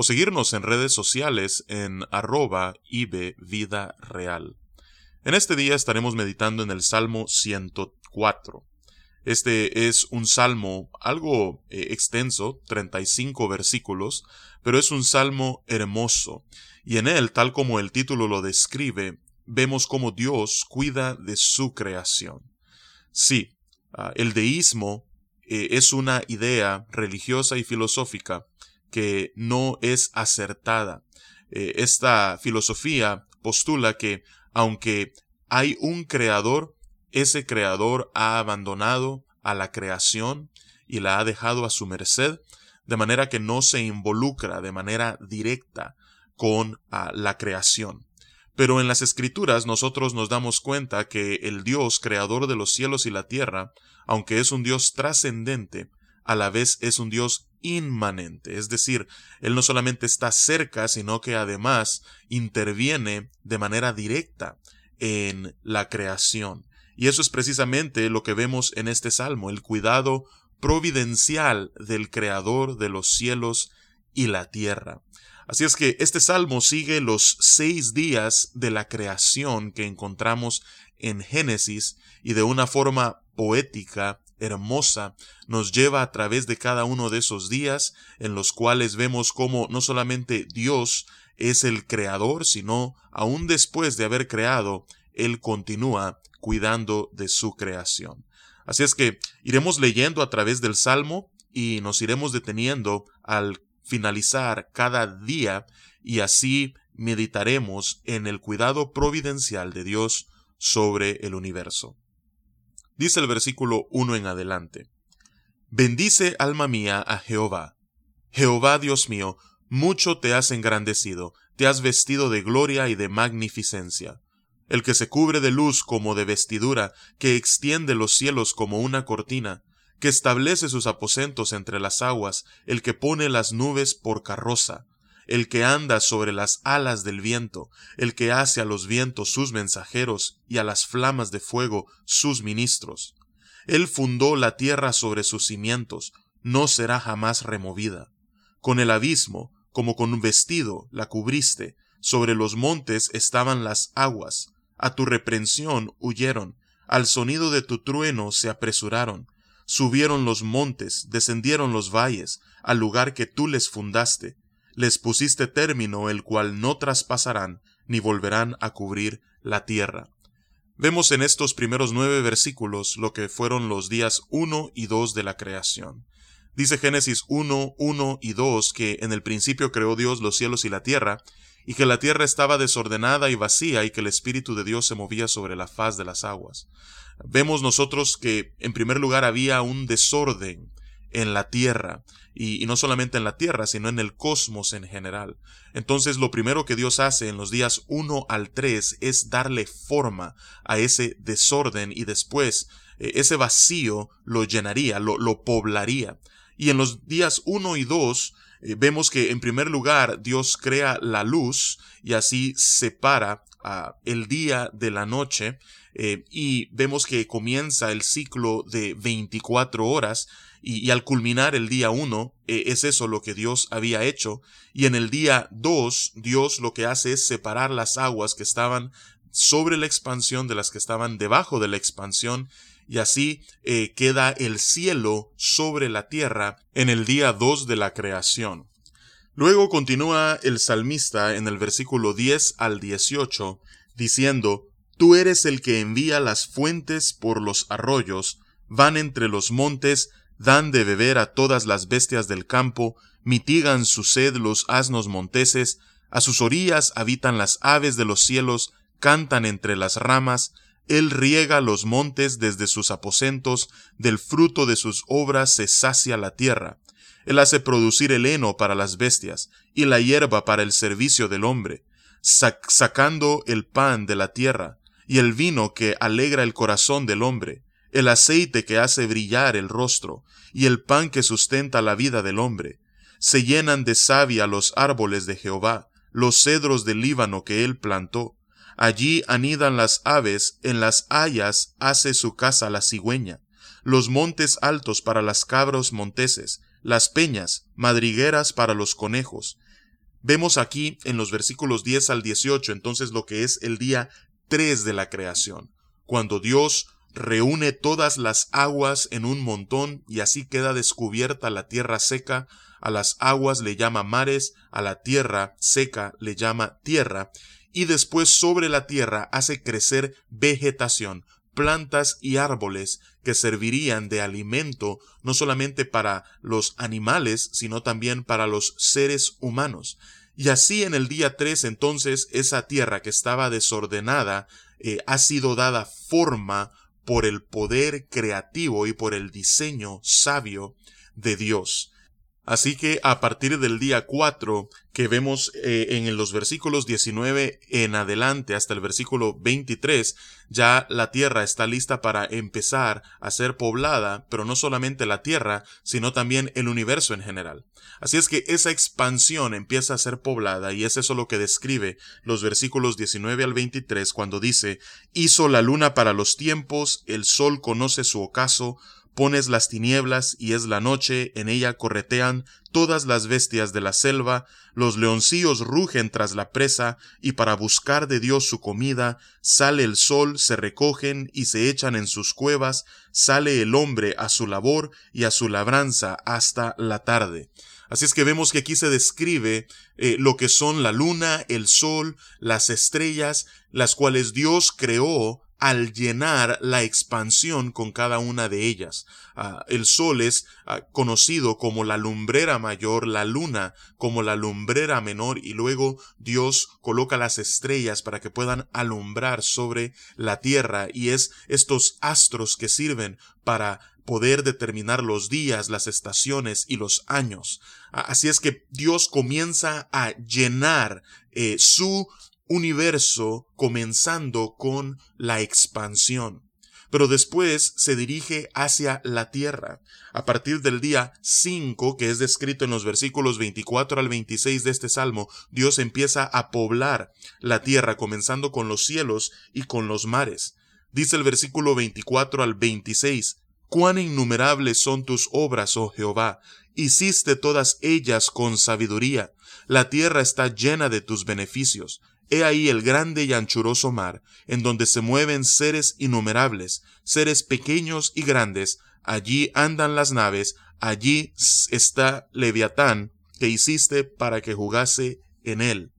o seguirnos en redes sociales en arroba ibvidareal. En este día estaremos meditando en el Salmo 104. Este es un salmo algo eh, extenso, 35 versículos, pero es un salmo hermoso, y en él, tal como el título lo describe, vemos cómo Dios cuida de su creación. Sí, ah, el deísmo eh, es una idea religiosa y filosófica que no es acertada. Eh, esta filosofía postula que aunque hay un creador, ese creador ha abandonado a la creación y la ha dejado a su merced, de manera que no se involucra de manera directa con ah, la creación. Pero en las escrituras nosotros nos damos cuenta que el Dios creador de los cielos y la tierra, aunque es un Dios trascendente, a la vez es un Dios inmanente, es decir, Él no solamente está cerca, sino que además interviene de manera directa en la creación. Y eso es precisamente lo que vemos en este salmo, el cuidado providencial del Creador de los cielos y la tierra. Así es que este salmo sigue los seis días de la creación que encontramos en Génesis y de una forma poética hermosa nos lleva a través de cada uno de esos días en los cuales vemos cómo no solamente Dios es el creador, sino aún después de haber creado, Él continúa cuidando de su creación. Así es que iremos leyendo a través del Salmo y nos iremos deteniendo al finalizar cada día y así meditaremos en el cuidado providencial de Dios sobre el universo. Dice el versículo 1 en adelante. Bendice alma mía a Jehová. Jehová Dios mío, mucho te has engrandecido, te has vestido de gloria y de magnificencia. El que se cubre de luz como de vestidura, que extiende los cielos como una cortina, que establece sus aposentos entre las aguas, el que pone las nubes por carroza, el que anda sobre las alas del viento, el que hace a los vientos sus mensajeros y a las flamas de fuego sus ministros. Él fundó la tierra sobre sus cimientos, no será jamás removida. Con el abismo, como con un vestido, la cubriste, sobre los montes estaban las aguas, a tu reprensión huyeron, al sonido de tu trueno se apresuraron, subieron los montes, descendieron los valles, al lugar que tú les fundaste, les pusiste término el cual no traspasarán ni volverán a cubrir la tierra. Vemos en estos primeros nueve versículos lo que fueron los días uno y dos de la creación. Dice Génesis 1, 1 y 2 que en el principio creó Dios los cielos y la tierra, y que la tierra estaba desordenada y vacía y que el Espíritu de Dios se movía sobre la faz de las aguas. Vemos nosotros que en primer lugar había un desorden en la tierra, y, no solamente en la tierra, sino en el cosmos en general. Entonces lo primero que Dios hace en los días 1 al 3 es darle forma a ese desorden y después eh, ese vacío lo llenaría, lo, lo, poblaría. Y en los días 1 y 2 eh, vemos que en primer lugar Dios crea la luz y así separa uh, el día de la noche eh, y vemos que comienza el ciclo de 24 horas y, al culminar el día 1 eh, es eso lo que Dios había hecho y en el día 2 Dios lo que hace es separar las aguas que estaban sobre la expansión de las que estaban debajo de la expansión y así eh, queda el cielo sobre la tierra en el día 2 de la creación. Luego continúa el salmista en el versículo 10 al 18 diciendo, Tú eres el que envía las fuentes por los arroyos, van entre los montes, dan de beber a todas las bestias del campo, mitigan su sed los asnos monteses, a sus orillas habitan las aves de los cielos, cantan entre las ramas, él riega los montes desde sus aposentos, del fruto de sus obras se sacia la tierra. Él hace producir el heno para las bestias, y la hierba para el servicio del hombre sacando el pan de la tierra, y el vino que alegra el corazón del hombre, el aceite que hace brillar el rostro, y el pan que sustenta la vida del hombre. Se llenan de savia los árboles de Jehová, los cedros del Líbano que él plantó. Allí anidan las aves, en las hayas hace su casa la cigüeña. Los montes altos para las cabros monteses, las peñas, madrigueras para los conejos. Vemos aquí en los versículos 10 al 18 entonces lo que es el día 3 de la creación, cuando Dios reúne todas las aguas en un montón y así queda descubierta la tierra seca, a las aguas le llama mares, a la tierra seca le llama tierra, y después sobre la tierra hace crecer vegetación, plantas y árboles que servirían de alimento no solamente para los animales, sino también para los seres humanos. Y así en el día 3 entonces esa tierra que estaba desordenada eh, ha sido dada forma por el poder creativo y por el diseño sabio de Dios. Así que a partir del día 4 que vemos eh, en los versículos 19 en adelante hasta el versículo 23, ya la tierra está lista para empezar a ser poblada, pero no solamente la tierra, sino también el universo en general. Así es que esa expansión empieza a ser poblada y es eso lo que describe los versículos 19 al 23 cuando dice, hizo la luna para los tiempos, el sol conoce su ocaso, pones las tinieblas y es la noche, en ella corretean todas las bestias de la selva, los leoncillos rugen tras la presa, y para buscar de Dios su comida, sale el sol, se recogen y se echan en sus cuevas, sale el hombre a su labor y a su labranza hasta la tarde. Así es que vemos que aquí se describe eh, lo que son la luna, el sol, las estrellas, las cuales Dios creó al llenar la expansión con cada una de ellas. Ah, el sol es ah, conocido como la lumbrera mayor, la luna como la lumbrera menor y luego Dios coloca las estrellas para que puedan alumbrar sobre la tierra y es estos astros que sirven para poder determinar los días, las estaciones y los años. Ah, así es que Dios comienza a llenar eh, su universo comenzando con la expansión. Pero después se dirige hacia la tierra. A partir del día 5, que es descrito en los versículos 24 al 26 de este salmo, Dios empieza a poblar la tierra, comenzando con los cielos y con los mares. Dice el versículo 24 al 26, Cuán innumerables son tus obras, oh Jehová, hiciste todas ellas con sabiduría. La tierra está llena de tus beneficios. He ahí el grande y anchuroso mar, en donde se mueven seres innumerables, seres pequeños y grandes, allí andan las naves, allí está Leviatán, que hiciste para que jugase en él.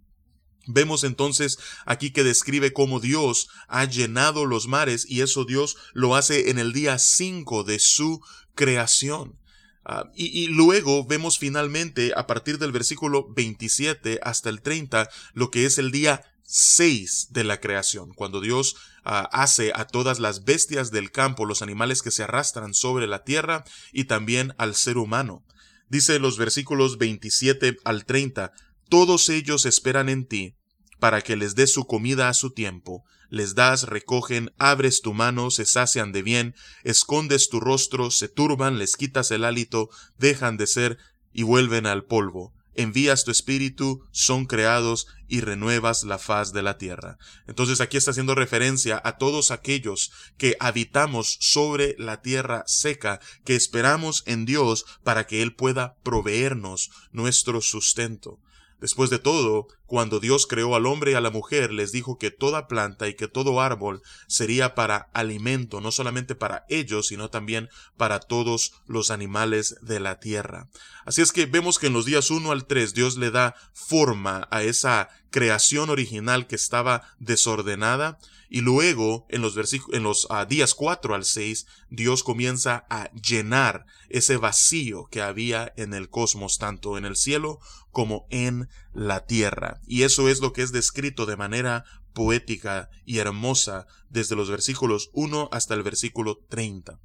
Vemos entonces aquí que describe cómo Dios ha llenado los mares y eso Dios lo hace en el día 5 de su creación. Ah, y, luego vemos finalmente a partir del versículo 27 hasta el 30 lo que es el día 6 de la creación, cuando Dios ah, hace a todas las bestias del campo, los animales que se arrastran sobre la tierra y también al ser humano. Dice los versículos 27 al 30, todos ellos esperan en ti, para que les des su comida a su tiempo, les das, recogen, abres tu mano, se sacian de bien, escondes tu rostro, se turban, les quitas el hálito, dejan de ser y vuelven al polvo. Envías tu espíritu, son creados y renuevas la faz de la tierra. Entonces aquí está haciendo referencia a todos aquellos que habitamos sobre la tierra seca, que esperamos en Dios para que Él pueda proveernos nuestro sustento. Después de todo, cuando Dios creó al hombre y a la mujer, les dijo que toda planta y que todo árbol sería para alimento, no solamente para ellos, sino también para todos los animales de la tierra. Así es que vemos que en los días 1 al 3 Dios le da forma a esa creación original que estaba desordenada y luego, en los, en los ah, días 4 al 6, Dios comienza a llenar ese vacío que había en el cosmos, tanto en el cielo como en la tierra. Y eso es lo que es descrito de manera poética y hermosa desde los versículos 1 hasta el versículo 30.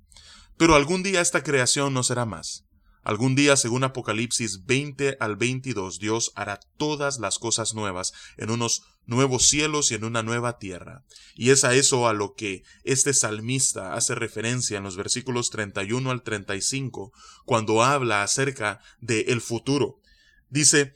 Pero algún día esta creación no será más. Algún día, según Apocalipsis 20 al 22, Dios hará todas las cosas nuevas en unos nuevos cielos y en una nueva tierra. Y es a eso a lo que este salmista hace referencia en los versículos 31 al 35, cuando habla acerca de el futuro. Dice,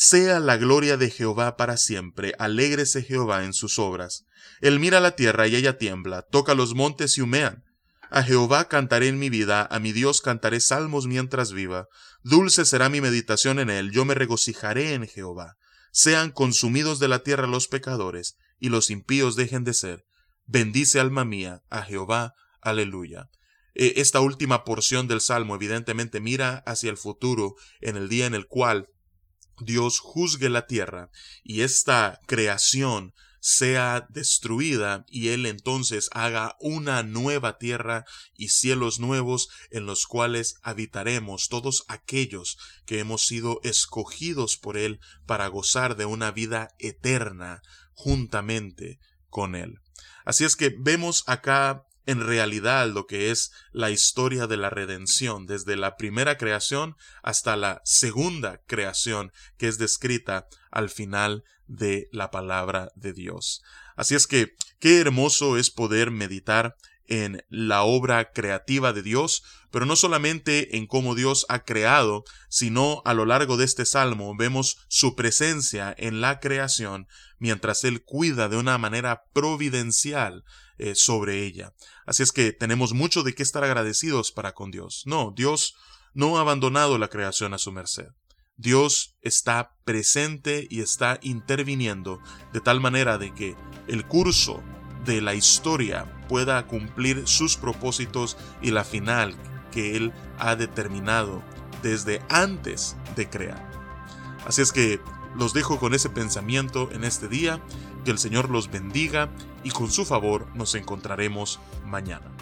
sea la gloria de Jehová para siempre, alégrese Jehová en sus obras. Él mira la tierra y ella tiembla, toca los montes y humean. A Jehová cantaré en mi vida, a mi Dios cantaré salmos mientras viva. Dulce será mi meditación en él, yo me regocijaré en Jehová. Sean consumidos de la tierra los pecadores, y los impíos dejen de ser. Bendice alma mía a Jehová, aleluya. E, esta última porción del Salmo evidentemente mira hacia el futuro, en el día en el cual Dios juzgue la tierra, y esta creación sea destruida y él entonces haga una nueva tierra y cielos nuevos en los cuales habitaremos todos aquellos que hemos sido escogidos por él para gozar de una vida eterna juntamente con él. Así es que vemos acá en realidad lo que es la historia de la redención, desde la primera creación hasta la segunda creación que es descrita al final de la palabra de Dios. Así es que qué hermoso es poder meditar en la obra creativa de Dios, pero no solamente en cómo Dios ha creado, sino a lo largo de este salmo vemos su presencia en la creación mientras Él cuida de una manera providencial eh, sobre ella. Así es que tenemos mucho de qué estar agradecidos para con Dios. No, Dios no ha abandonado la creación a su merced. Dios está presente y está interviniendo de tal manera de que el curso de la historia pueda cumplir sus propósitos y la final que Él ha determinado desde antes de crear. Así es que los dejo con ese pensamiento en este día, que el Señor los bendiga y con su favor nos encontraremos mañana.